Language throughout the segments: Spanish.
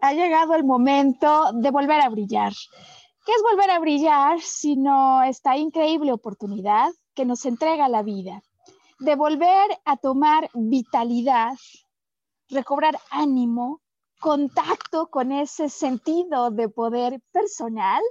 Ha llegado el momento de volver a brillar. ¿Qué es volver a brillar sino esta increíble oportunidad que nos entrega la vida? De volver a tomar vitalidad, recobrar ánimo, contacto con ese sentido de poder personal,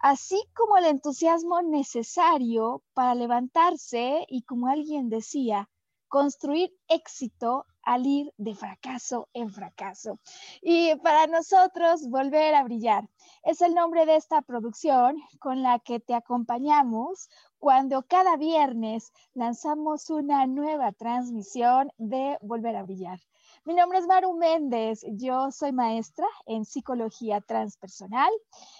así como el entusiasmo necesario para levantarse y, como alguien decía, construir éxito al ir de fracaso en fracaso. Y para nosotros, volver a brillar es el nombre de esta producción con la que te acompañamos cuando cada viernes lanzamos una nueva transmisión de Volver a Brillar. Mi nombre es Maru Méndez, yo soy maestra en psicología transpersonal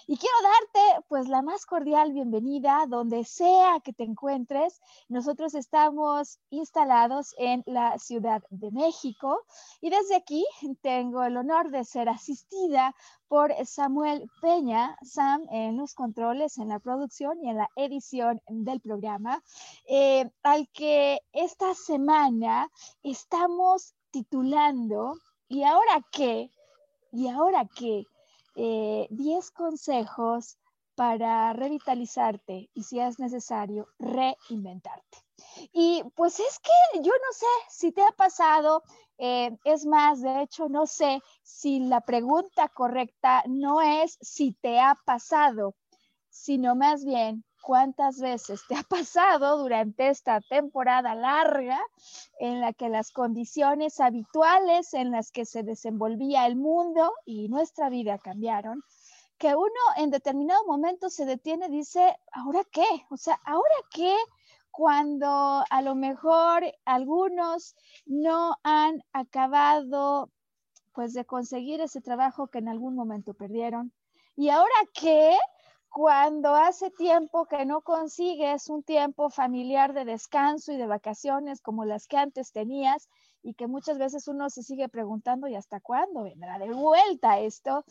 y quiero darte pues la más cordial bienvenida donde sea que te encuentres. Nosotros estamos instalados en la Ciudad de México y desde aquí tengo el honor de ser asistida por Samuel Peña, Sam en los controles, en la producción y en la edición del programa, eh, al que esta semana estamos titulando ¿Y ahora qué? ¿Y ahora qué? 10 eh, consejos para revitalizarte y si es necesario, reinventarte. Y pues es que yo no sé si te ha pasado, eh, es más, de hecho, no sé si la pregunta correcta no es si te ha pasado, sino más bien ¿Cuántas veces te ha pasado durante esta temporada larga en la que las condiciones habituales en las que se desenvolvía el mundo y nuestra vida cambiaron? Que uno en determinado momento se detiene y dice, ¿ahora qué? O sea, ¿ahora qué? Cuando a lo mejor algunos no han acabado pues de conseguir ese trabajo que en algún momento perdieron. ¿Y ahora qué? Cuando hace tiempo que no consigues un tiempo familiar de descanso y de vacaciones como las que antes tenías y que muchas veces uno se sigue preguntando y hasta cuándo vendrá de vuelta esto.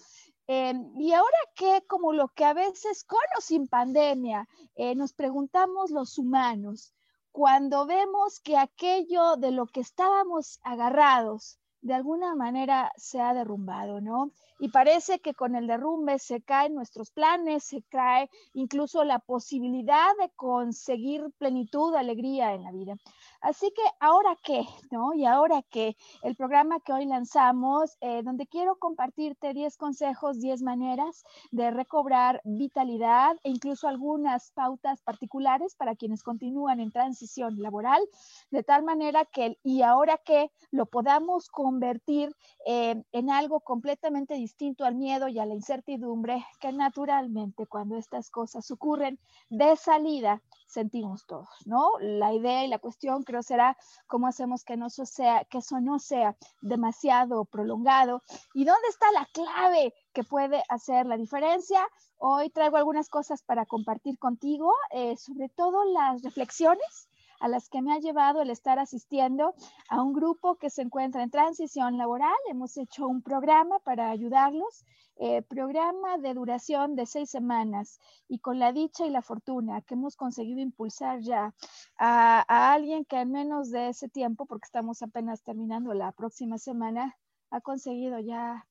Em, y ahora que como lo que a veces con o sin pandemia eh, nos preguntamos los humanos, cuando vemos que aquello de lo que estábamos agarrados de alguna manera se ha derrumbado, ¿no? y parece que con el derrumbe se caen nuestros planes, se cae incluso la posibilidad de conseguir plenitud, alegría en la vida. Así que ahora qué, ¿no? Y ahora qué, el programa que hoy lanzamos, eh, donde quiero compartirte 10 consejos, 10 maneras de recobrar vitalidad e incluso algunas pautas particulares para quienes continúan en transición laboral, de tal manera que y ahora qué lo podamos convertir eh, en algo completamente distinto al miedo y a la incertidumbre que naturalmente cuando estas cosas ocurren de salida sentimos todos, ¿no? La idea y la cuestión creo será cómo hacemos que, no sea, que eso no sea demasiado prolongado y dónde está la clave que puede hacer la diferencia. Hoy traigo algunas cosas para compartir contigo, eh, sobre todo las reflexiones a las que me ha llevado el estar asistiendo a un grupo que se encuentra en transición laboral. Hemos hecho un programa para ayudarlos, eh, programa de duración de seis semanas y con la dicha y la fortuna que hemos conseguido impulsar ya a, a alguien que en menos de ese tiempo, porque estamos apenas terminando la próxima semana, ha conseguido ya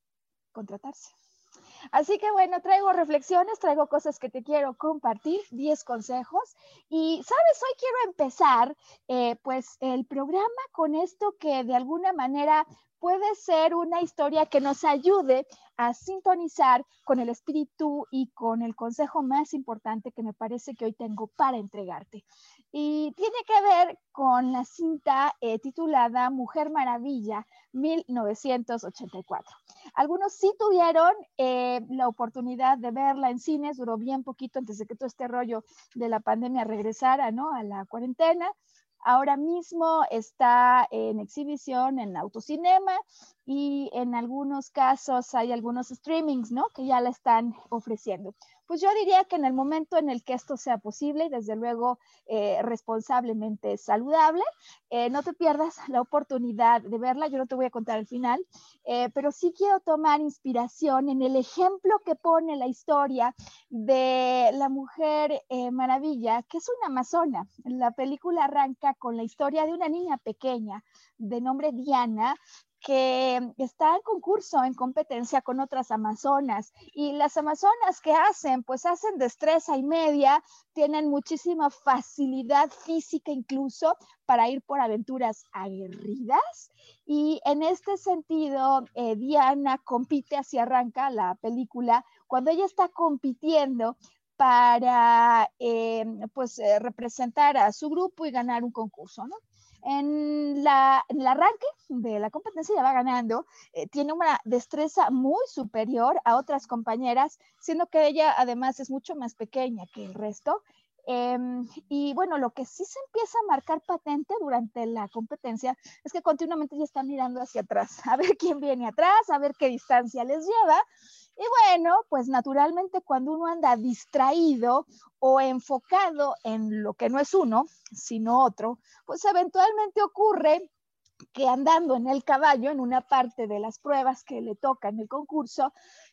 contratarse. Así que bueno, traigo reflexiones, traigo cosas que te quiero compartir, 10 consejos. Y, ¿sabes? Hoy quiero empezar eh, pues el programa con esto que de alguna manera puede ser una historia que nos ayude a sintonizar con el espíritu y con el consejo más importante que me parece que hoy tengo para entregarte. Y tiene que ver con la cinta eh, titulada Mujer Maravilla 1984. Algunos sí tuvieron eh, la oportunidad de verla en cines, duró bien poquito antes de que todo este rollo de la pandemia regresara, ¿no? A la cuarentena. Ahora mismo está en exhibición en autocinema y en algunos casos hay algunos streamings, ¿no? Que ya la están ofreciendo. Pues yo diría que en el momento en el que esto sea posible y desde luego eh, responsablemente saludable, eh, no te pierdas la oportunidad de verla. Yo no te voy a contar el final, eh, pero sí quiero tomar inspiración en el ejemplo que pone la historia de la mujer maravilla, que es una amazona. La película arranca con la historia de una niña pequeña de nombre Diana, que está en concurso, en competencia con otras amazonas. Y las amazonas que hacen, pues hacen destreza y media, tienen muchísima facilidad física incluso para ir por aventuras aguerridas. Y en este sentido, eh, Diana compite, así arranca la película, cuando ella está compitiendo para eh, pues eh, representar a su grupo y ganar un concurso, ¿no? En, la, el arranque de la competencia ya va ganando, eh, tiene una destreza muy superior a otras compañeras, siendo que ella además es mucho más pequeña que el resto. Em, y bueno, lo que sí se empieza a marcar patente durante la competencia es que continuamente ya están mirando hacia atrás, a ver quién viene atrás, a ver qué distancia les lleva. Y bueno, pues naturalmente cuando uno anda distraído o enfocado en lo que no es uno, sino otro, pues eventualmente ocurre que andando en el caballo, en una parte de las pruebas que le toca en el concurso,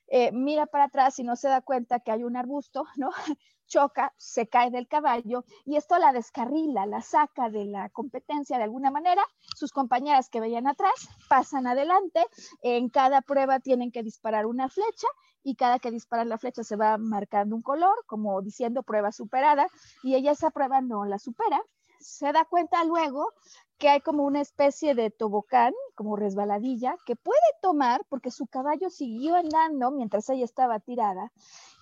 eh, mira para atrás y no se da cuenta que hay un arbusto, ¿no? choca, se cae del caballo y esto la descarrila, la saca de la competencia de alguna manera. Sus compañeras que veían atrás pasan adelante. En cada prueba tienen que disparar una flecha y cada que disparan la flecha se va marcando un color, como diciendo prueba superada, y ella esa prueba no la supera. Se da cuenta luego que hay como una especie de tobocán, como resbaladilla, que puede tomar porque su caballo siguió andando mientras ella estaba tirada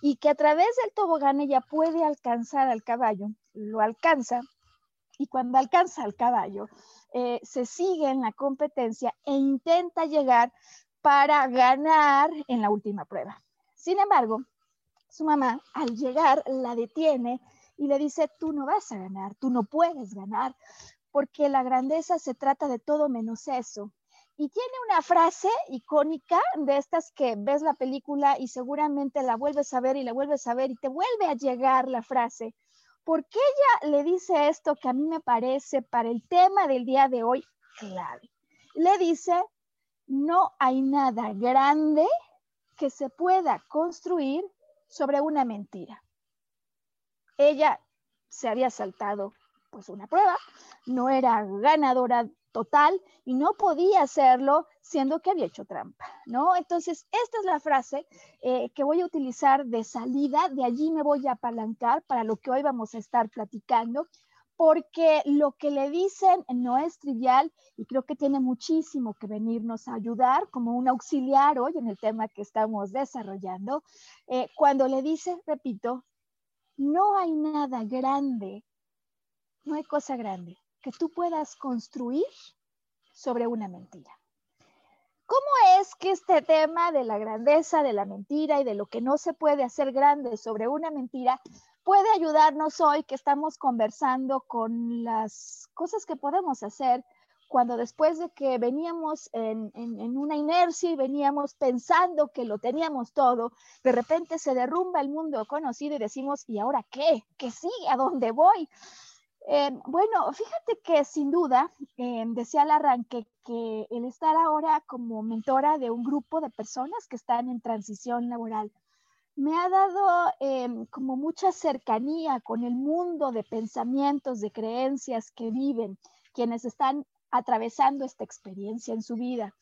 y que a través del tobogán ella puede alcanzar al caballo, lo alcanza y cuando alcanza al caballo eh, se sigue en la competencia e intenta llegar para ganar en la última prueba. Sin embargo, su mamá al llegar la detiene y le dice, tú no vas a ganar, tú no puedes ganar, porque la grandeza se trata de todo menos eso. Y tiene una frase icónica de estas que ves la película y seguramente la vuelves a ver y la vuelves a ver y te vuelve a llegar la frase. Porque ella le dice esto que a mí me parece para el tema del día de hoy clave. Le dice, no hay nada grande que se pueda construir sobre una mentira. Ella se había saltado pues una prueba, no era ganadora total y no podía hacerlo siendo que había hecho trampa, ¿no? Entonces, esta es la frase eh, que voy a utilizar de salida, de allí me voy a apalancar para lo que hoy vamos a estar platicando, porque lo que le dicen no es trivial y creo que tiene muchísimo que venirnos a ayudar como un auxiliar hoy en el tema que estamos desarrollando. Eh, cuando le dice, repito, no hay nada grande no hay cosa grande que tú puedas construir sobre una mentira. ¿Cómo es que este tema de la grandeza, de la mentira y de lo que no se puede hacer grande sobre una mentira puede ayudarnos hoy que estamos conversando con las cosas que podemos hacer cuando después de que veníamos en, una inercia y veníamos pensando que lo teníamos todo, de repente se derrumba el mundo conocido y decimos, ¿y ahora qué? ¿Qué sigue? ¿A dónde voy? Eh, bueno, fíjate que sin duda, eh, decía al arranque que el estar ahora como mentora de un grupo de personas que están en transición laboral me ha dado em, como mucha cercanía con el mundo de pensamientos, de creencias que viven quienes están atravesando esta experiencia en su vida.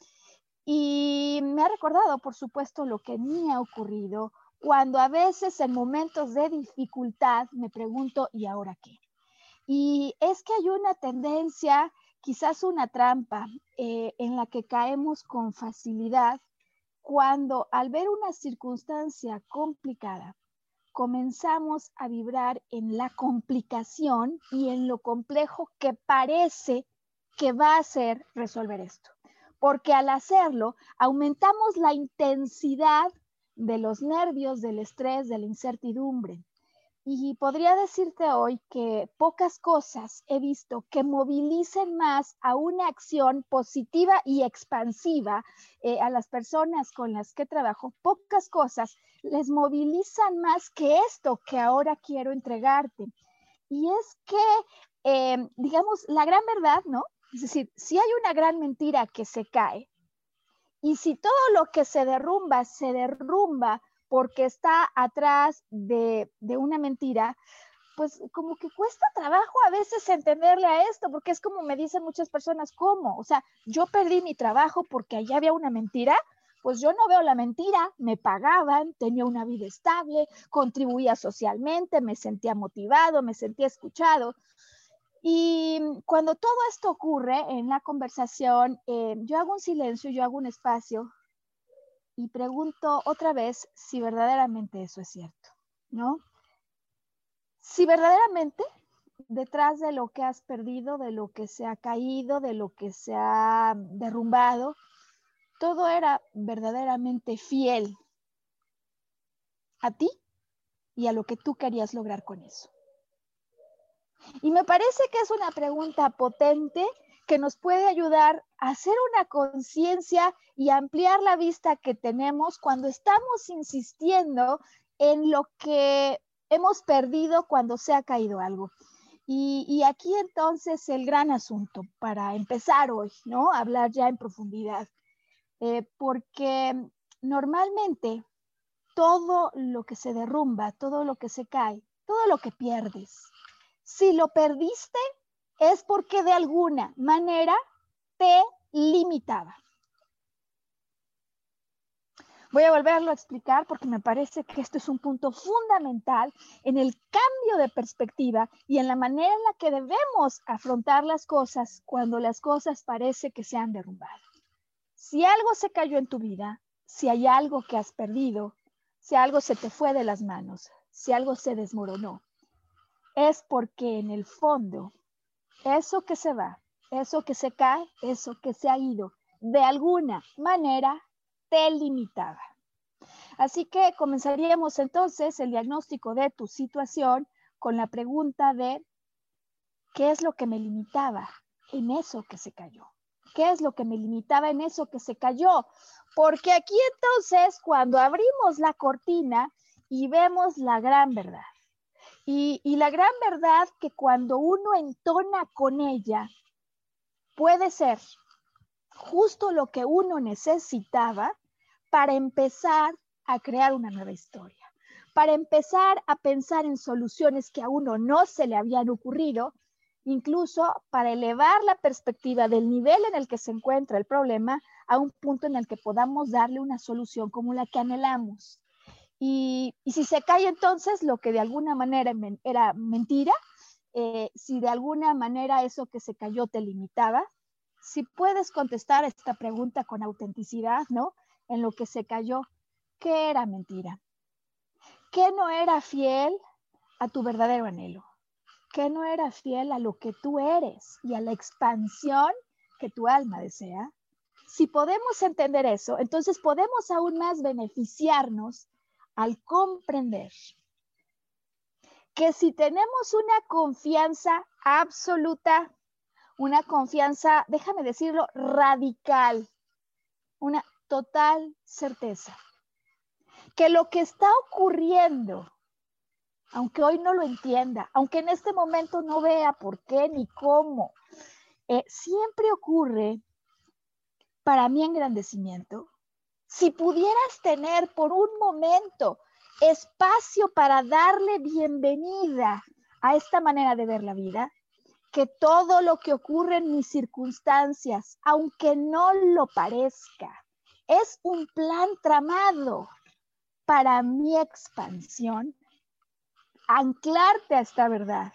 Y me ha recordado, por supuesto, lo que me ha ocurrido cuando a veces en momentos de dificultad me pregunto, ¿y ahora qué? Y es que hay una tendencia, quizás una trampa, eh, en la que caemos con facilidad cuando al ver una circunstancia complicada, comenzamos a vibrar en la complicación y en lo complejo que parece que va a ser resolver esto. Porque al hacerlo, aumentamos la intensidad de los nervios, del estrés, de la incertidumbre. Y podría decirte hoy que pocas cosas he visto que movilicen más a una acción positiva y expansiva eh, a las personas con las que trabajo. Pocas cosas les movilizan más que esto que ahora quiero entregarte. Y es que, eh, digamos, la gran verdad, ¿no? Es decir, si hay una gran mentira que se cae y si todo lo que se derrumba se derrumba porque está atrás de, una mentira, pues como que cuesta trabajo a veces entenderle a esto, porque es como me dicen muchas personas, ¿cómo? O sea, yo perdí mi trabajo porque allá había una mentira, pues yo no veo la mentira, me pagaban, tenía una vida estable, contribuía socialmente, me sentía motivado, me sentía escuchado. Y cuando todo esto ocurre en la conversación, eh, yo hago un silencio, yo hago un espacio y pregunto otra vez si verdaderamente eso es cierto, ¿no? Si verdaderamente detrás de lo que has perdido, de lo que se ha caído, de lo que se ha derrumbado, todo era verdaderamente fiel a ti y a lo que tú querías lograr con eso. Y me parece que es una pregunta potente que nos puede ayudar a hacer una conciencia y ampliar la vista que tenemos cuando estamos insistiendo en lo que hemos perdido cuando se ha caído algo. Y, aquí entonces el gran asunto para empezar hoy, ¿no? Hablar ya en profundidad. Eh, porque normalmente todo lo que se derrumba, todo lo que se cae, todo lo que pierdes, si lo perdiste, es porque de alguna manera te limitaba. Voy a volverlo a explicar porque me parece que esto es un punto fundamental en el cambio de perspectiva y en la manera en la que debemos afrontar las cosas cuando las cosas parece que se han derrumbado. Si algo se cayó en tu vida, si hay algo que has perdido, si algo se te fue de las manos, si algo se desmoronó, es porque en el fondo eso que se va, eso que se cae, eso que se ha ido, de alguna manera te limitaba. Así que comenzaríamos entonces el diagnóstico de tu situación con la pregunta de ¿qué es lo que me limitaba en eso que se cayó? ¿Qué es lo que me limitaba en eso que se cayó? Porque aquí entonces cuando abrimos la cortina y vemos la gran verdad, y, la gran verdad que cuando uno entona con ella, puede ser justo lo que uno necesitaba para empezar a crear una nueva historia, para empezar a pensar en soluciones que a uno no se le habían ocurrido, incluso para elevar la perspectiva del nivel en el que se encuentra el problema a un punto en el que podamos darle una solución como la que anhelamos. Y, si se cae entonces lo que de alguna manera era mentira, eh, si de alguna manera eso que se cayó te limitaba, si puedes contestar esta pregunta con autenticidad, ¿no? En lo que se cayó, ¿qué era mentira? ¿Qué no era fiel a tu verdadero anhelo? ¿Qué no era fiel a lo que tú eres y a la expansión que tu alma desea? Si podemos entender eso, entonces podemos aún más beneficiarnos al comprender que si tenemos una confianza absoluta, una confianza, déjame decirlo, radical, una total certeza, que lo que está ocurriendo aunque hoy no lo entienda, aunque en este momento no vea por qué ni cómo, eh, siempre ocurre para mi engrandecimiento. Si pudieras tener por un momento espacio para darle bienvenida a esta manera de ver la vida, que todo lo que ocurre en mis circunstancias, aunque no lo parezca, es un plan tramado para mi expansión, anclarte a esta verdad.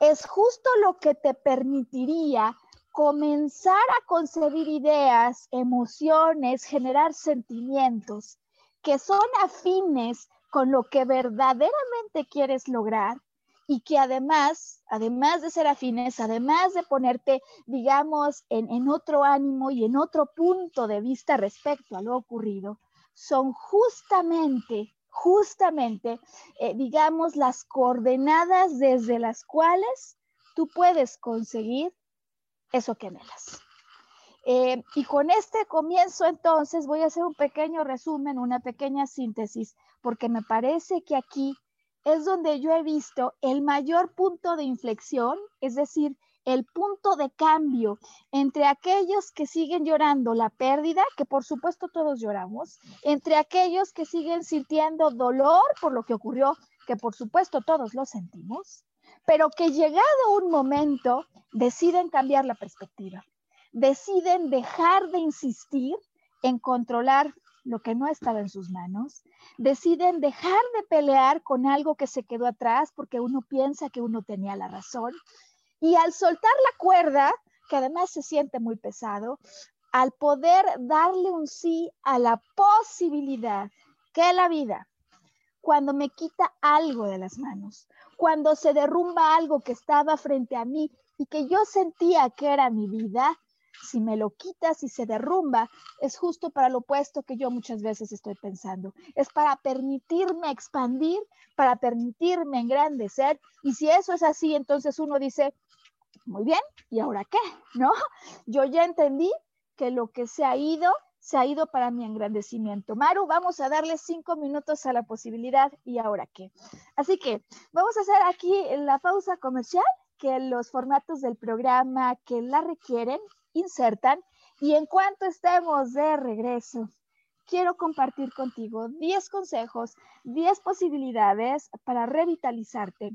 Es justo lo que te permitiría comenzar a concebir ideas, emociones, generar sentimientos que son afines con lo que verdaderamente quieres lograr y que además, además de ser afines, además de ponerte, digamos, en, otro ánimo y en otro punto de vista respecto a lo ocurrido, son justamente, justamente, eh, digamos, las coordenadas desde las cuales tú puedes conseguir eso que anhelas. Eh, y con este comienzo entonces voy a hacer un pequeño resumen, una pequeña síntesis, porque me parece que aquí es donde yo he visto el mayor punto de inflexión, es decir, el punto de cambio entre aquellos que siguen llorando la pérdida, que por supuesto todos lloramos, entre aquellos que siguen sintiendo dolor por lo que ocurrió, que por supuesto todos lo sentimos, pero que llegado un momento deciden cambiar la perspectiva, deciden dejar de insistir en controlar lo que no estaba en sus manos, deciden dejar de pelear con algo que se quedó atrás porque uno piensa que uno tenía la razón y al soltar la cuerda, que además se siente muy pesado, al poder darle un sí a la posibilidad que la vida, cuando me quita algo de las manos, cuando se derrumba algo que estaba frente a mí y que yo sentía que era mi vida, si me lo quitas y se derrumba, es justo para lo opuesto que yo muchas veces estoy pensando. Es para permitirme expandir, para permitirme engrandecer. Y si eso es así, entonces uno dice, muy bien, ¿y ahora qué? ¿No? Yo ya entendí que lo que se ha ido se ha ido para mi engrandecimiento. Maru, vamos a darle cinco minutos a la posibilidad y ahora qué. Así que vamos a hacer aquí la pausa comercial que los formatos del programa que la requieren insertan y en cuanto estemos de regreso, quiero compartir contigo 10 consejos, 10 posibilidades para revitalizarte,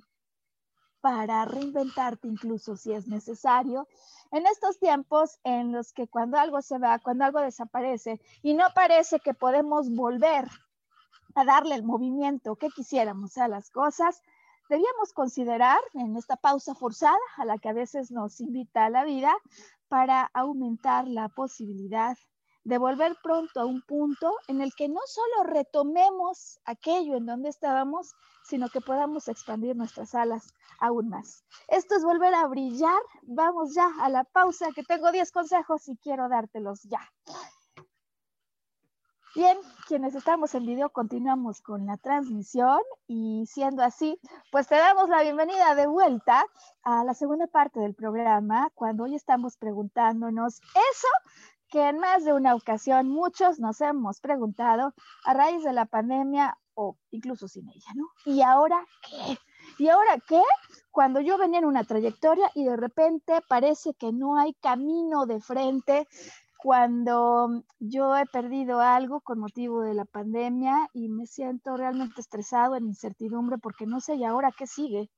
para reinventarte incluso si es necesario en estos tiempos en los que cuando algo se va, cuando algo desaparece y no parece que podemos volver a darle el movimiento que quisiéramos a las cosas, debíamos considerar en esta pausa forzada a la que a veces nos invita la vida para aumentar la posibilidad de volver pronto a un punto en el que no solo retomemos aquello en donde estábamos, sino que podamos expandir nuestras alas aún más. Esto es volver a brillar. Vamos ya a la pausa, que tengo 10 consejos y quiero dártelos ya. Bien, quienes estamos en video continuamos con la transmisión y siendo así, pues te damos la bienvenida de vuelta a la segunda parte del programa, cuando hoy estamos preguntándonos eso que en más de una ocasión muchos nos hemos preguntado a raíz de la pandemia o incluso sin ella, ¿no? ¿Y ahora qué? ¿Y ahora qué? Cuando yo venía en una trayectoria y de repente parece que no hay camino de frente, cuando yo he perdido algo con motivo de la pandemia y me siento realmente estresado, en incertidumbre, porque no sé y ahora qué sigue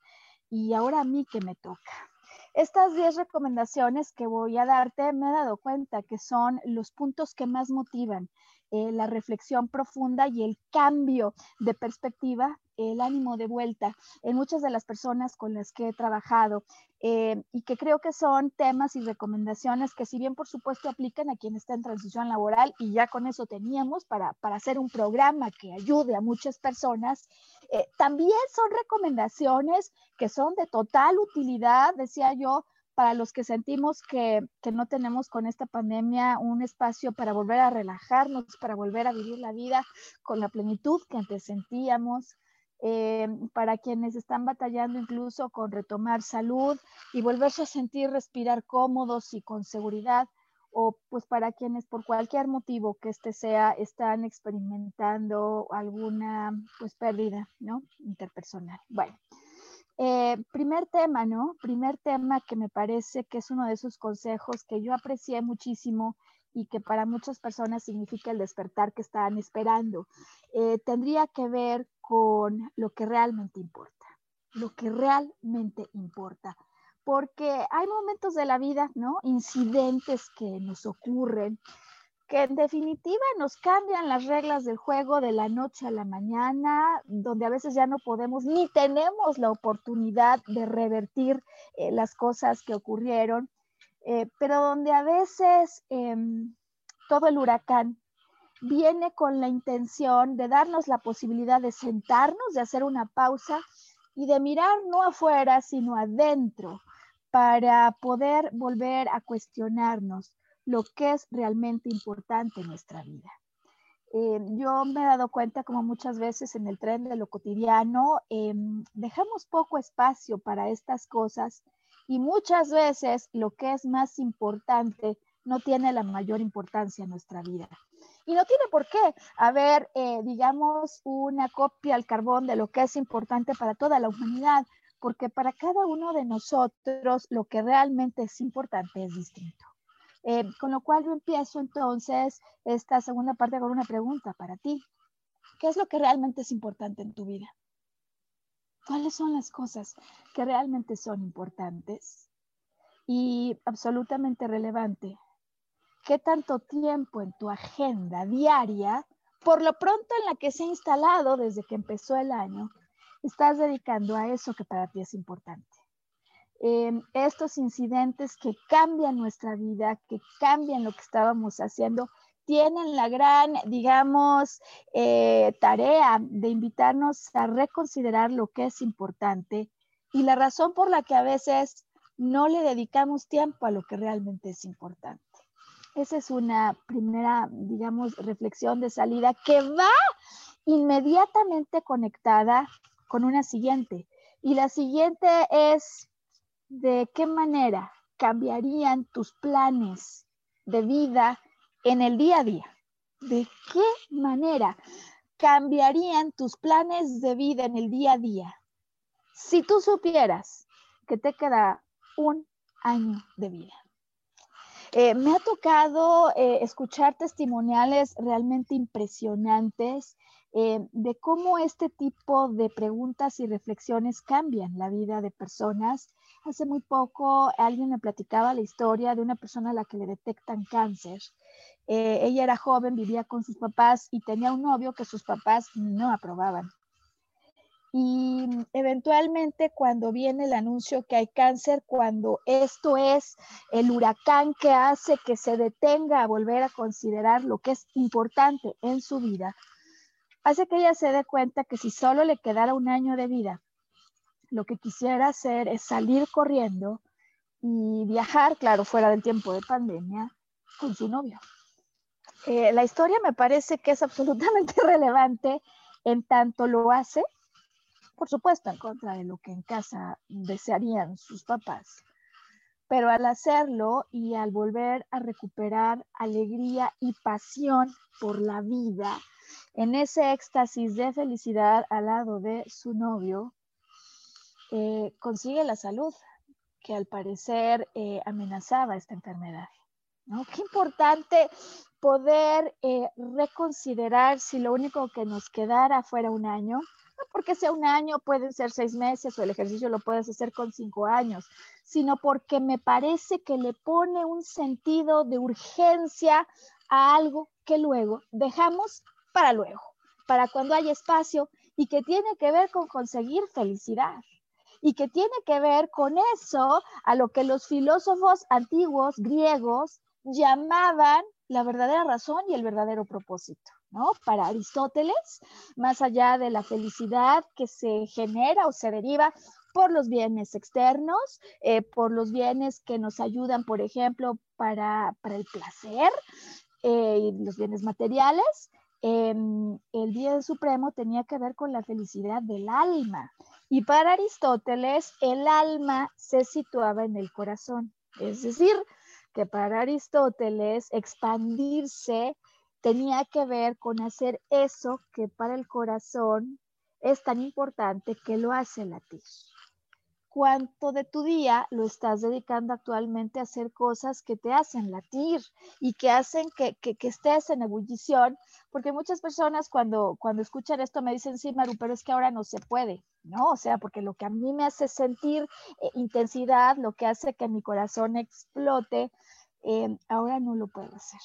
y ahora a mí qué me toca. Estas 10 recomendaciones que voy a darte me he dado cuenta que son los puntos que más motivan eh, la reflexión profunda y el cambio de perspectiva, el ánimo de vuelta en muchas de las personas con las que he trabajado eh, y que creo que son temas y recomendaciones que si bien por supuesto aplican a quien está en transición laboral y ya con eso teníamos para, para hacer un programa que ayude a muchas personas, eh, también son recomendaciones que son de total utilidad, decía yo, para los que sentimos que, que, no tenemos con esta pandemia un espacio para volver a relajarnos, para volver a vivir la vida con la plenitud que antes sentíamos, eh, para quienes están batallando incluso con retomar salud y volverse a sentir respirar cómodos y con seguridad, o pues para quienes por cualquier motivo que este sea están experimentando alguna pues pérdida, ¿no? Interpersonal. Bueno, eh, primer tema, ¿no? Primer tema que me parece que es uno de esos consejos que yo aprecié muchísimo y que para muchas personas significa el despertar que estaban esperando. Eh, tendría que ver con lo que realmente importa, lo que realmente importa porque hay momentos de la vida, ¿no? Incidentes que nos ocurren, que en definitiva nos cambian las reglas del juego de la noche a la mañana, donde a veces ya no podemos ni tenemos la oportunidad de revertir eh, las cosas que ocurrieron, eh, pero donde a veces em, todo el huracán viene con la intención de darnos la posibilidad de sentarnos, de hacer una pausa y de mirar no afuera, sino adentro, para poder volver a cuestionarnos lo que es realmente importante en nuestra vida. Eh, yo me he dado cuenta como muchas veces en el tren de lo cotidiano em, dejamos poco espacio para estas cosas y muchas veces lo que es más importante no tiene la mayor importancia en nuestra vida. Y no tiene por qué haber, eh, digamos, una copia al carbón de lo que es importante para toda la humanidad porque para cada uno de nosotros lo que realmente es importante es distinto. Eh, con lo cual yo empiezo entonces esta segunda parte con una pregunta para ti. ¿Qué es lo que realmente es importante en tu vida? ¿Cuáles son las cosas que realmente son importantes? Y absolutamente relevante, ¿qué tanto tiempo en tu agenda diaria, por lo pronto en la que se ha instalado desde que empezó el año, estás dedicando a eso que para ti es importante. Em, estos incidentes que cambian nuestra vida, que cambian lo que estábamos haciendo, tienen la gran, digamos, eh, tarea de invitarnos a reconsiderar lo que es importante y la razón por la que a veces no le dedicamos tiempo a lo que realmente es importante. Esa es una primera, digamos, reflexión de salida que va inmediatamente conectada con una siguiente. Y la siguiente es, ¿de qué manera cambiarían tus planes de vida en el día a día? ¿De qué manera cambiarían tus planes de vida en el día a día si tú supieras que te queda un año de vida? Eh, me ha tocado eh, escuchar testimoniales realmente impresionantes eh, de cómo este tipo de preguntas y reflexiones cambian la vida de personas. Hace muy poco alguien me platicaba la historia de una persona a la que le detectan cáncer. Eh, ella era joven, vivía con sus papás y tenía un novio que sus papás no aprobaban. Y eventualmente cuando viene el anuncio que hay cáncer, cuando esto es el huracán que hace que se detenga a volver a considerar lo que es importante en su vida, hace que ella se dé cuenta que si solo le quedara un año de vida, lo que quisiera hacer es salir corriendo y viajar, claro, fuera del tiempo de pandemia, con su novio. Eh, la historia me parece que es absolutamente relevante en tanto lo hace, por supuesto, en contra de lo que en casa desearían sus papás, pero al hacerlo y al volver a recuperar alegría y pasión por la vida, en ese éxtasis de felicidad al lado de su novio, eh, consigue la salud, que al parecer eh, amenazaba esta enfermedad. ¿No? Qué importante poder eh, reconsiderar si lo único que nos quedara fuera un año, no porque sea un año, pueden ser seis meses o el ejercicio lo puedes hacer con cinco años, sino porque me parece que le pone un sentido de urgencia a algo que luego dejamos para luego, para cuando hay espacio y que tiene que ver con conseguir felicidad y que tiene que ver con eso a lo que los filósofos antiguos griegos llamaban la verdadera razón y el verdadero propósito. ¿no? Para Aristóteles, más allá de la felicidad que se genera o se deriva por los bienes externos, eh, por los bienes que nos ayudan, por ejemplo, para, el placer, eh, y los bienes materiales, el bien supremo tenía que ver con la felicidad del alma. Y para Aristóteles, el alma se situaba en el corazón. Es decir, que para Aristóteles expandirse tenía que ver con hacer eso que para el corazón es tan importante que lo hace latir cuánto de tu día lo estás dedicando actualmente a hacer cosas que te hacen latir y que hacen que, que, estés en ebullición, porque muchas personas cuando, cuando escuchan esto me dicen, sí, Maru, pero es que ahora no se puede, ¿no? O sea, porque lo que a mí me hace sentir eh, intensidad, lo que hace que mi corazón explote, eh, ahora no lo puedo hacer.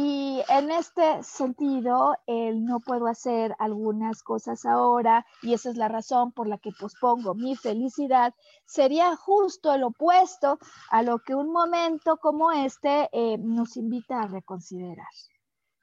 Y en este sentido, el no puedo hacer algunas cosas ahora y esa es la razón por la que pospongo mi felicidad, sería justo el opuesto a lo que un momento como este eh, nos invita a reconsiderar.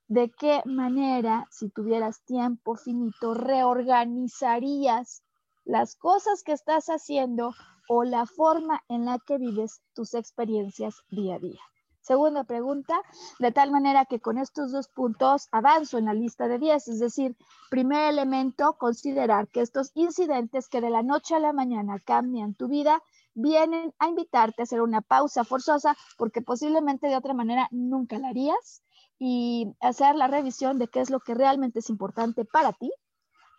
¿De qué manera, si tuvieras tiempo finito, reorganizarías las cosas que estás haciendo o la forma en la que vives tus experiencias día a día? Segunda pregunta, de tal manera que con estos dos puntos avanzo en la lista de 10, es decir, primer elemento, considerar que estos incidentes que de la noche a la mañana cambian tu vida, vienen a invitarte a hacer una pausa forzosa porque posiblemente de otra manera nunca la harías y hacer la revisión de qué es lo que realmente es importante para ti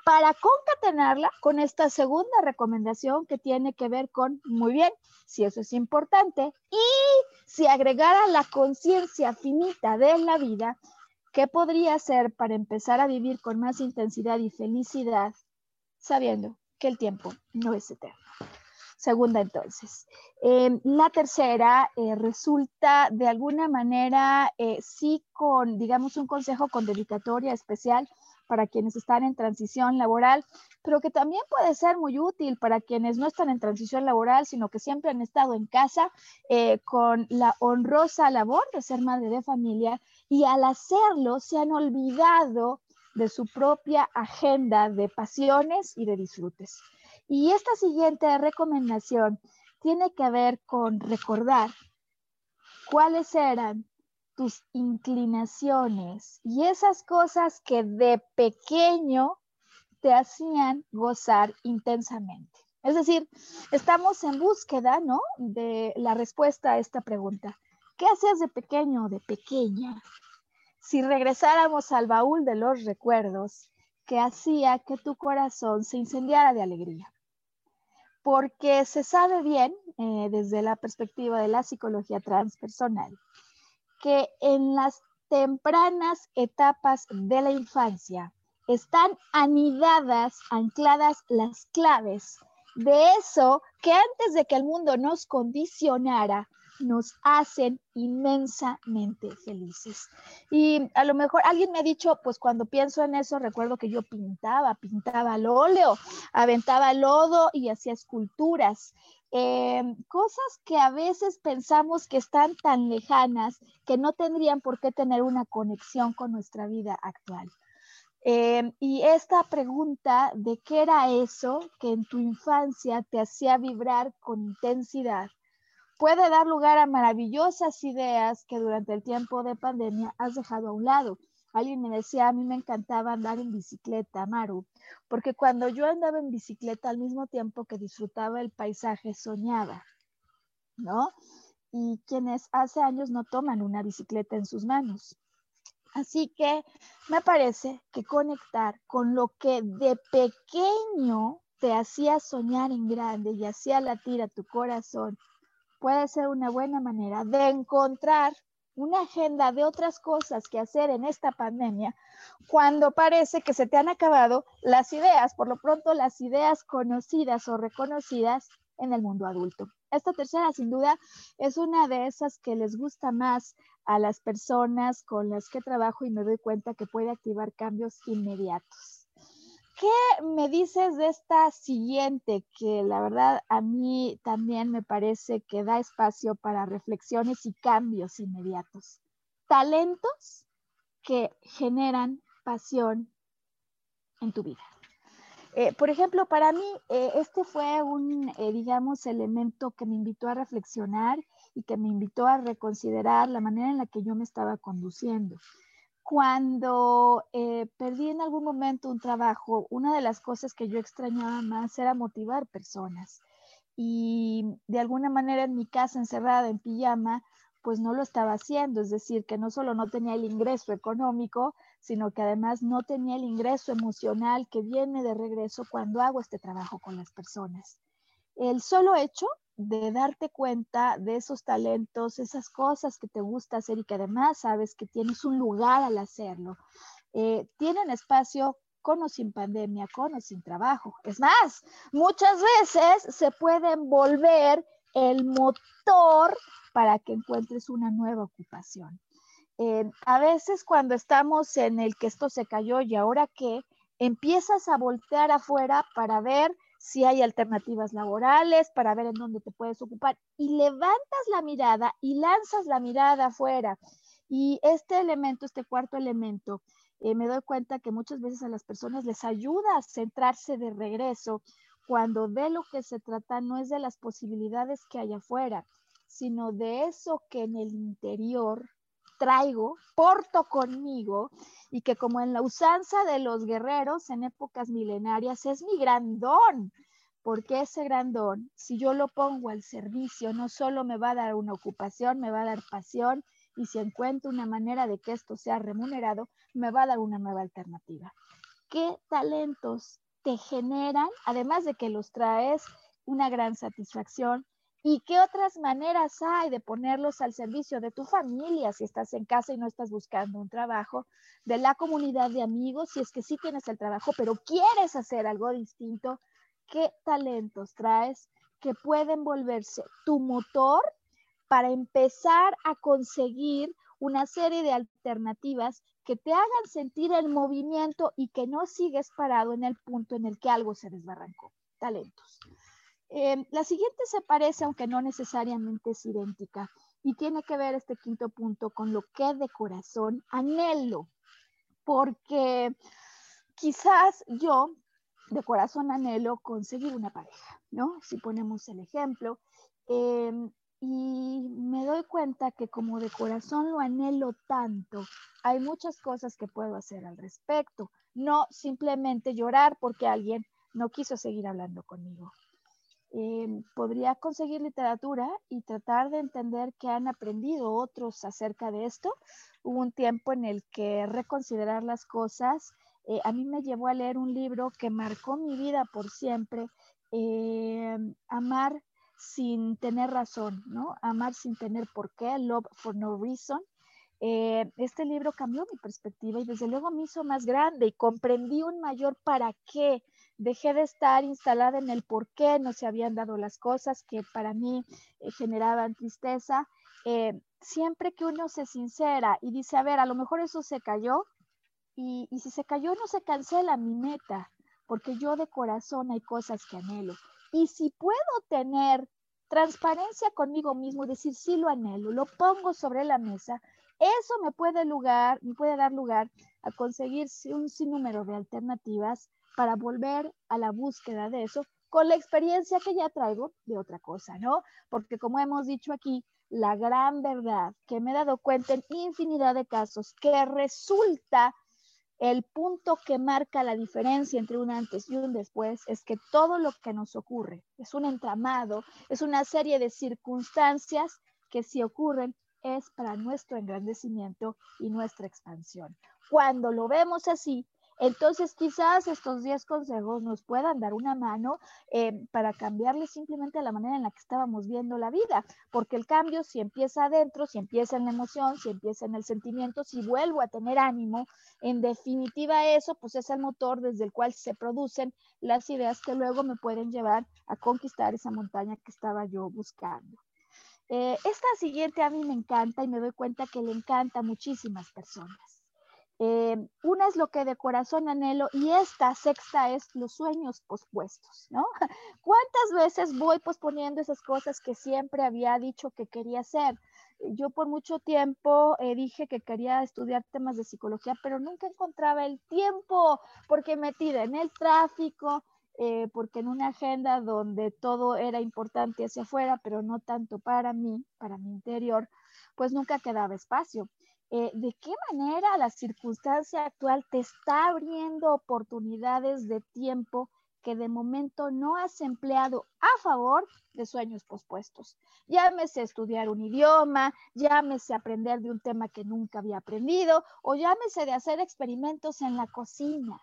para concatenarla con esta segunda recomendación que tiene que ver con, muy bien, si eso es importante, y si agregara la conciencia finita de la vida, ¿qué podría hacer para empezar a vivir con más intensidad y felicidad, sabiendo que el tiempo no es eterno? Segunda, entonces. Em, la tercera eh, resulta de alguna manera, eh, sí, con, digamos, un consejo con dedicatoria especial para quienes están en transición laboral, pero que también puede ser muy útil para quienes no están en transición laboral, sino que siempre han estado en casa eh, con la honrosa labor de ser madre de familia y al hacerlo se han olvidado de su propia agenda de pasiones y de disfrutes. Y esta siguiente recomendación tiene que ver con recordar cuáles eran tus inclinaciones y esas cosas que de pequeño te hacían gozar intensamente. Es decir, estamos en búsqueda, ¿no? De la respuesta a esta pregunta. ¿Qué hacías de pequeño o de pequeña? Si regresáramos al baúl de los recuerdos, que hacía que tu corazón se incendiara de alegría. Porque se sabe bien, eh, desde la perspectiva de la psicología transpersonal, que en las tempranas etapas de la infancia están anidadas, ancladas las claves de eso que antes de que el mundo nos condicionara, nos hacen inmensamente felices. Y a lo mejor alguien me ha dicho, pues cuando pienso en eso, recuerdo que yo pintaba, pintaba al óleo, aventaba lodo y hacía esculturas. Em, cosas que a veces pensamos que están tan lejanas que no tendrían por qué tener una conexión con nuestra vida actual. Em, y esta pregunta de qué era eso que en tu infancia te hacía vibrar con intensidad puede dar lugar a maravillosas ideas que durante el tiempo de pandemia has dejado a un lado. Alguien me decía, a mí me encantaba andar en bicicleta, Maru, porque cuando yo andaba en bicicleta al mismo tiempo que disfrutaba el paisaje, soñaba, ¿no? Y quienes hace años no toman una bicicleta en sus manos. Así que me parece que conectar con lo que de pequeño te hacía soñar en grande y hacía latir a tu corazón puede ser una buena manera de encontrar una agenda de otras cosas que hacer en esta pandemia cuando parece que se te han acabado las ideas, por lo pronto las ideas conocidas o reconocidas en el mundo adulto. Esta tercera, sin duda, es una de esas que les gusta más a las personas con las que trabajo y me doy cuenta que puede activar cambios inmediatos. ¿Qué me dices de esta siguiente que la verdad a mí también me parece que da espacio para reflexiones y cambios inmediatos? Talentos que generan pasión en tu vida. Eh, por ejemplo, para mí eh, este fue un, eh, digamos, elemento que me invitó a reflexionar y que me invitó a reconsiderar la manera en la que yo me estaba conduciendo cuando eh, perdí en algún momento un trabajo, una de las cosas que yo extrañaba más era motivar personas. Y de alguna manera en mi casa encerrada en pijama, pues no lo estaba haciendo, es decir, que no solo no tenía el ingreso económico, sino que además no tenía el ingreso emocional que viene de regreso cuando hago este trabajo con las personas. El solo hecho de darte cuenta de esos talentos, esas cosas que te gusta hacer y que además sabes que tienes un lugar al hacerlo, eh, tienen espacio con o sin pandemia, con o sin trabajo. Es más, muchas veces se pueden volver el motor para que encuentres una nueva ocupación. Eh, a veces cuando estamos en el que esto se cayó y ahora qué, empiezas a voltear afuera para ver si hay alternativas laborales, para ver en dónde te puedes ocupar y levantas la mirada y lanzas la mirada afuera. Y este elemento, este cuarto elemento, eh, me doy cuenta que muchas veces a las personas les ayuda a centrarse de regreso cuando de lo que se trata no es de las posibilidades que hay afuera, sino de eso que en el interior traigo, porto conmigo y que como en la usanza de los guerreros en épocas milenarias es mi gran don, porque ese gran don, si yo lo pongo al servicio, no solo me va a dar una ocupación, me va a dar pasión y si encuentro una manera de que esto sea remunerado, me va a dar una nueva alternativa. ¿Qué talentos te generan, además de que los traes una gran satisfacción, ¿Y qué otras maneras hay de ponerlos al servicio de tu familia si estás en casa y no estás buscando un trabajo, de la comunidad de amigos si es que sí tienes el trabajo, pero quieres hacer algo distinto? ¿Qué talentos traes que pueden volverse tu motor para empezar a conseguir una serie de alternativas que te hagan sentir el movimiento y que no sigues parado en el punto en el que algo se desbarrancó? Talentos. Em, la siguiente se parece, aunque no necesariamente es idéntica, y tiene que ver este quinto punto con lo que de corazón anhelo, porque quizás yo de corazón anhelo conseguir una pareja, ¿no? Si ponemos el ejemplo, em, y me doy cuenta que como de corazón lo anhelo tanto, hay muchas cosas que puedo hacer al respecto, no simplemente llorar porque alguien no quiso seguir hablando conmigo. Em, podría conseguir literatura y tratar de entender qué han aprendido otros acerca de esto. Hubo un tiempo en el que reconsiderar las cosas eh, a mí me llevó a leer un libro que marcó mi vida por siempre, em, Amar sin tener razón, ¿no? Amar sin tener por qué, Love for No Reason. Eh, este libro cambió mi perspectiva y desde luego me hizo más grande y comprendí un mayor para qué dejé de estar instalada en el por qué no se habían dado las cosas que para mí eh, generaban tristeza. Eh, siempre que uno se sincera y dice, a ver, a lo mejor eso se cayó y, y si se cayó no se cancela mi meta, porque yo de corazón hay cosas que anhelo. Y si puedo tener transparencia conmigo mismo decir, sí lo anhelo, lo pongo sobre la mesa, eso me puede, lugar, me puede dar lugar a conseguir un sinnúmero de alternativas para volver a la búsqueda de eso con la experiencia que ya traigo de otra cosa, ¿no? Porque como hemos dicho aquí, la gran verdad que me he dado cuenta en infinidad de casos que resulta el punto que marca la diferencia entre un antes y un después es que todo lo que nos ocurre es un entramado, es una serie de circunstancias que si ocurren es para nuestro engrandecimiento y nuestra expansión. Cuando lo vemos así, entonces, quizás estos 10 consejos nos puedan dar una mano eh, para cambiarle simplemente la manera en la que estábamos viendo la vida, porque el cambio si empieza adentro, si empieza en la emoción, si empieza en el sentimiento, si vuelvo a tener ánimo, en definitiva eso pues es el motor desde el cual se producen las ideas que luego me pueden llevar a conquistar esa montaña que estaba yo buscando. Eh, esta siguiente a mí me encanta y me doy cuenta que le encanta a muchísimas personas. Eh, una es lo que de corazón anhelo y esta sexta es los sueños pospuestos, ¿no? ¿Cuántas veces voy posponiendo esas cosas que siempre había dicho que quería hacer? Yo por mucho tiempo eh, dije que quería estudiar temas de psicología, pero nunca encontraba el tiempo porque metida en el tráfico, eh, porque en una agenda donde todo era importante hacia afuera, pero no tanto para mí, para mi interior, pues nunca quedaba espacio. Eh, de qué manera la circunstancia actual te está abriendo oportunidades de tiempo que de momento no has empleado a favor de sueños pospuestos. Llámese estudiar un idioma, llámese aprender de un tema que nunca había aprendido o llámese de hacer experimentos en la cocina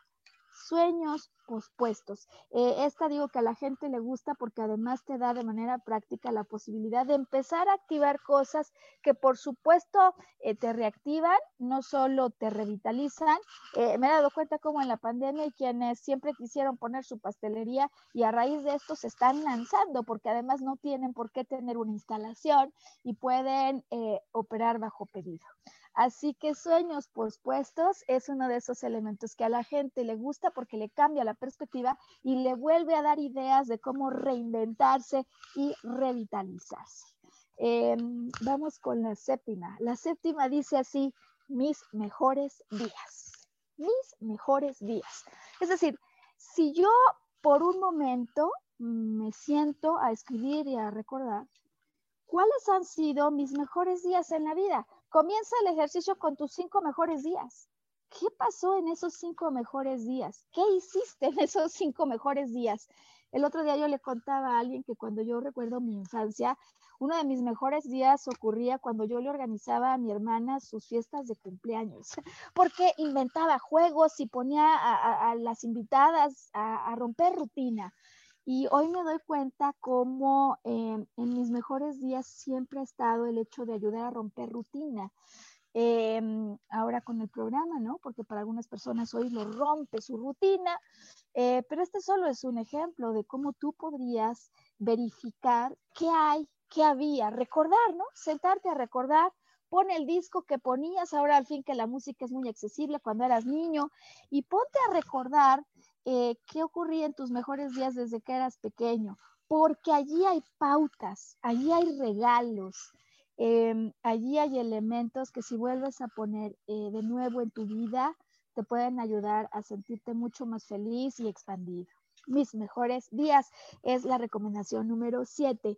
sueños pospuestos. Eh, esta digo que a la gente le gusta porque además te da de manera práctica la posibilidad de empezar a activar cosas que por supuesto eh, te reactivan, no solo te revitalizan. Eh, me he dado cuenta como en la pandemia hay quienes siempre quisieron poner su pastelería y a raíz de esto se están lanzando porque además no tienen por qué tener una instalación y pueden operar bajo pedido. Así que sueños pospuestos es uno de esos elementos que a la gente le gusta porque le cambia la perspectiva y le vuelve a dar ideas de cómo reinventarse y revitalizarse. Em, vamos con la séptima. La séptima dice así, mis mejores días. Mis mejores días. Es decir, si yo por un momento me siento a escribir y a recordar, ¿cuáles han sido mis mejores días en la vida? Comienza el ejercicio con tus cinco mejores días. ¿Qué pasó en esos cinco mejores días? ¿Qué hiciste en esos cinco mejores días? El otro día yo le contaba a alguien que cuando yo recuerdo mi infancia, uno de mis mejores días ocurría cuando yo le organizaba a mi hermana sus fiestas de cumpleaños, porque inventaba juegos y ponía a, las invitadas a romper rutina. Y hoy me doy cuenta cómo em, en mis mejores días siempre ha estado el hecho de ayudar a romper rutina. Em, ahora con el programa, ¿no? Porque para algunas personas hoy lo rompe su rutina, eh, pero este solo es un ejemplo de cómo tú podrías verificar qué hay, qué había, recordar, ¿no? Sentarte a recordar pone el disco que ponías ahora al fin que la música es muy accesible cuando eras niño y ponte a recordar eh, qué ocurría en tus mejores días desde que eras pequeño, porque allí hay pautas, allí hay regalos, em, allí hay elementos que si vuelves a poner eh, de nuevo en tu vida, te pueden ayudar a sentirte mucho más feliz y expandido. Mis mejores días es la recomendación número 7.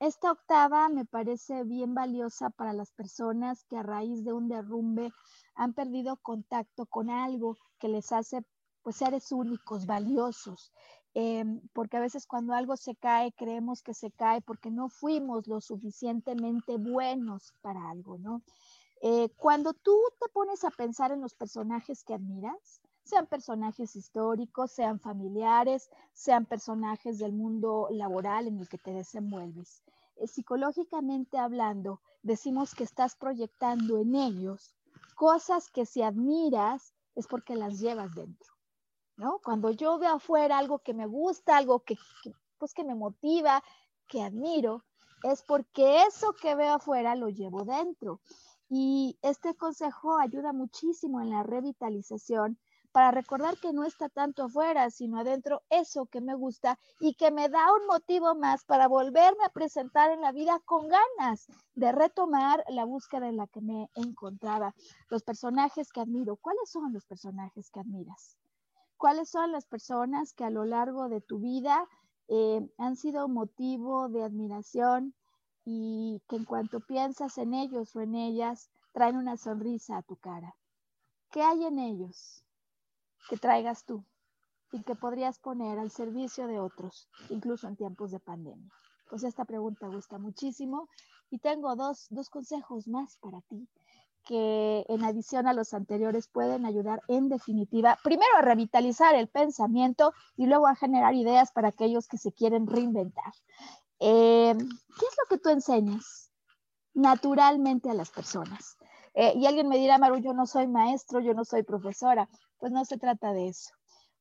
esta octava me parece bien valiosa para las personas que a raíz de un derrumbe han perdido contacto con algo que les hace pues seres únicos, valiosos, em, porque a veces cuando algo se cae creemos que se cae porque no fuimos lo suficientemente buenos para algo, ¿no? Eh, cuando tú te pones a pensar en los personajes que admiras, sean personajes históricos, sean familiares, sean personajes del mundo laboral en el que te desenvuelves. Eh, psicológicamente hablando, decimos que estás proyectando en ellos cosas que si admiras es porque las llevas dentro. Cuando yo veo afuera algo que me gusta, algo que, pues que me motiva, que admiro, es porque eso que veo afuera lo llevo dentro. Y este consejo ayuda muchísimo en la revitalización para recordar que no está tanto afuera, sino adentro eso que me gusta y que me da un motivo más para volverme a presentar en la vida con ganas de retomar la búsqueda en la que me encontraba. Los personajes que admiro, ¿cuáles son los personajes que admiras? ¿Cuáles son las personas que a lo largo de tu vida eh, han sido motivo de admiración y que en cuanto piensas en ellos o en ellas, traen una sonrisa a tu cara? ¿Qué hay en ellos que traigas tú y que podrías poner al servicio de otros, incluso en tiempos de pandemia? Pues esta pregunta gusta muchísimo y tengo dos, dos consejos más para ti que en adición a los anteriores pueden ayudar en definitiva, primero a revitalizar el pensamiento y luego a generar ideas para aquellos que se quieren reinventar. Eh, ¿Qué es lo que tú enseñas naturalmente a las personas? Eh, y alguien me dirá, Maru, yo no soy maestro, yo no soy profesora. Pues no se trata de eso,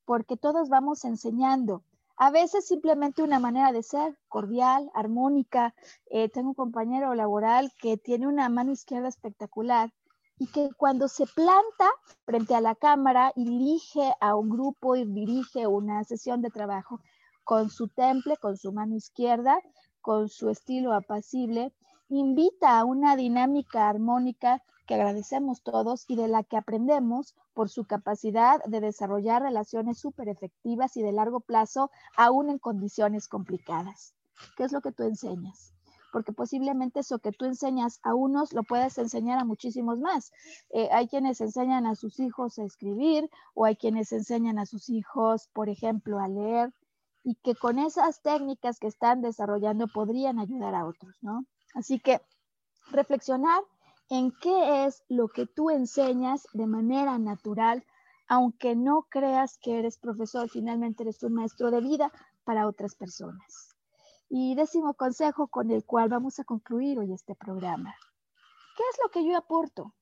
porque todos vamos enseñando. A veces simplemente una manera de ser cordial, armónica. Eh, tengo un compañero laboral que tiene una mano izquierda espectacular y que cuando se planta frente a la cámara y dirige a un grupo y dirige una sesión de trabajo con su temple, con su mano izquierda, con su estilo apacible, invita a una dinámica armónica que agradecemos todos y de la que aprendemos por su capacidad de desarrollar relaciones súper efectivas y de largo plazo, aún en condiciones complicadas. ¿Qué es lo que tú enseñas? porque posiblemente eso que tú enseñas a unos lo puedes enseñar a muchísimos más. Eh, hay quienes enseñan a sus hijos a escribir o hay quienes enseñan a sus hijos, por ejemplo, a leer y que con esas técnicas que están desarrollando podrían ayudar a otros, ¿no? Así que reflexionar en qué es lo que tú enseñas de manera natural, aunque no creas que eres profesor, finalmente eres un maestro de vida para otras personas. Y décimo consejo con el cual vamos a concluir hoy este programa. ¿Qué es lo que yo aporto?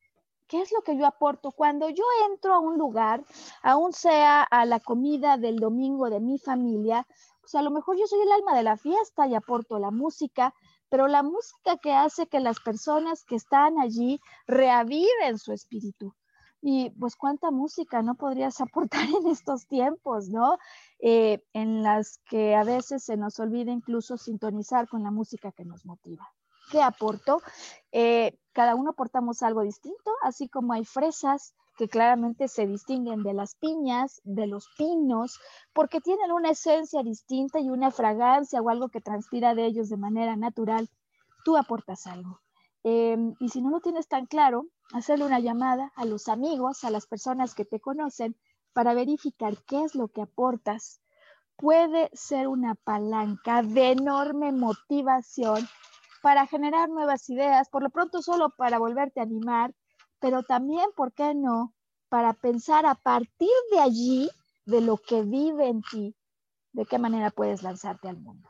¿Qué es lo que yo aporto? Cuando yo entro a un lugar, aún sea a la comida del domingo de mi familia, pues a lo mejor yo soy el alma de la fiesta y aporto la música, pero la música que hace que las personas que están allí reaviven su espíritu. Y pues cuánta música no podrías aportar en estos tiempos, ¿no? Eh, en las que a veces se nos olvida incluso sintonizar con la música que nos motiva. ¿Qué aporto? Eh, cada uno aportamos algo distinto, así como hay fresas que claramente se distinguen de las piñas, de los pinos, porque tienen una esencia distinta y una fragancia o algo que transpira de ellos de manera natural, tú aportas algo. Em, y si no lo tienes tan claro, hacerle una llamada a los amigos, a las personas que te conocen, para verificar qué es lo que aportas. Puede ser una palanca de enorme motivación para generar nuevas ideas, por lo pronto solo para volverte a animar, pero también, ¿por qué no?, para pensar a partir de allí, de lo que vive en ti, de qué manera puedes lanzarte al mundo.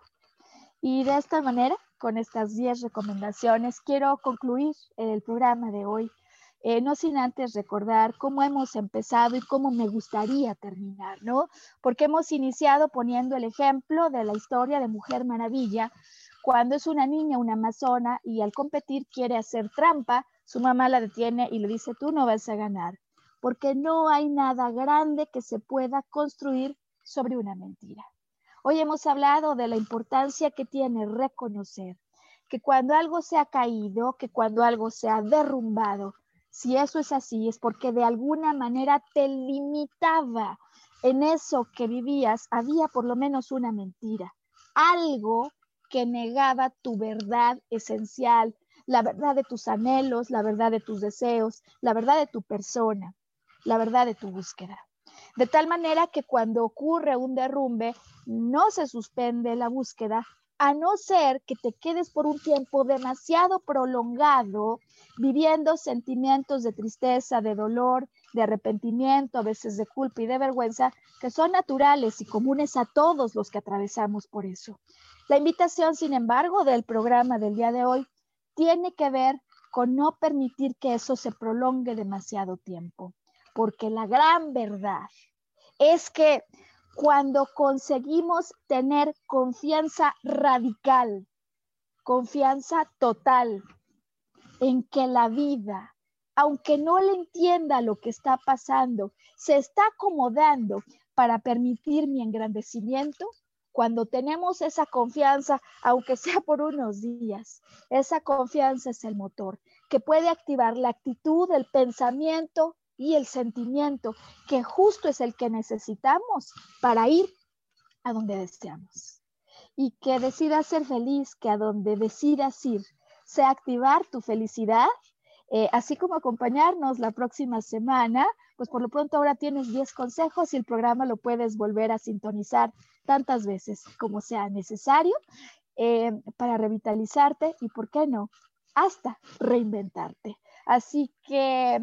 Y de esta manera, con estas 10 recomendaciones, quiero concluir el programa de hoy, eh, no sin antes recordar cómo hemos empezado y cómo me gustaría terminar, ¿no? Porque hemos iniciado poniendo el ejemplo de la historia de Mujer Maravilla, cuando es una niña, una amazona, y al competir quiere hacer trampa, su mamá la detiene y le dice, tú no vas a ganar, porque no hay nada grande que se pueda construir sobre una mentira. Hoy hemos hablado de la importancia que tiene reconocer que cuando algo se ha caído, que cuando algo se ha derrumbado, si eso es así, es porque de alguna manera te limitaba en eso que vivías, había por lo menos una mentira, algo que negaba tu verdad esencial, la verdad de tus anhelos, la verdad de tus deseos, la verdad de tu persona, la verdad de tu búsqueda. De tal manera que cuando ocurre un derrumbe, no se suspende la búsqueda, a no ser que te quedes por un tiempo demasiado prolongado viviendo sentimientos de tristeza, de dolor, de arrepentimiento, a veces de culpa y de vergüenza, que son naturales y comunes a todos los que atravesamos por eso. La invitación, sin embargo, del programa del día de hoy tiene que ver con no permitir que eso se prolongue demasiado tiempo, porque la gran verdad es que cuando conseguimos tener confianza radical, confianza total en que la vida, aunque no le entienda lo que está pasando, se está acomodando para permitir mi engrandecimiento, cuando tenemos esa confianza, aunque sea por unos días, esa confianza es el motor que puede activar la actitud, el pensamiento y el sentimiento, que justo es el que necesitamos para ir a donde deseamos. Y que decidas ser feliz, que a donde decidas ir, sea activar tu felicidad, eh, así como acompañarnos la próxima semana pues por lo pronto ahora tienes 10 consejos y el programa lo puedes volver a sintonizar tantas veces como sea necesario eh, para revitalizarte y, ¿por qué no? Hasta reinventarte. Así que,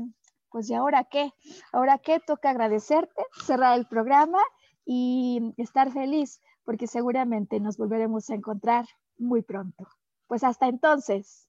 pues, ¿y ahora qué? ¿Ahora qué? Toca agradecerte, cerrar el programa y estar feliz porque seguramente nos volveremos a encontrar muy pronto. Pues hasta entonces.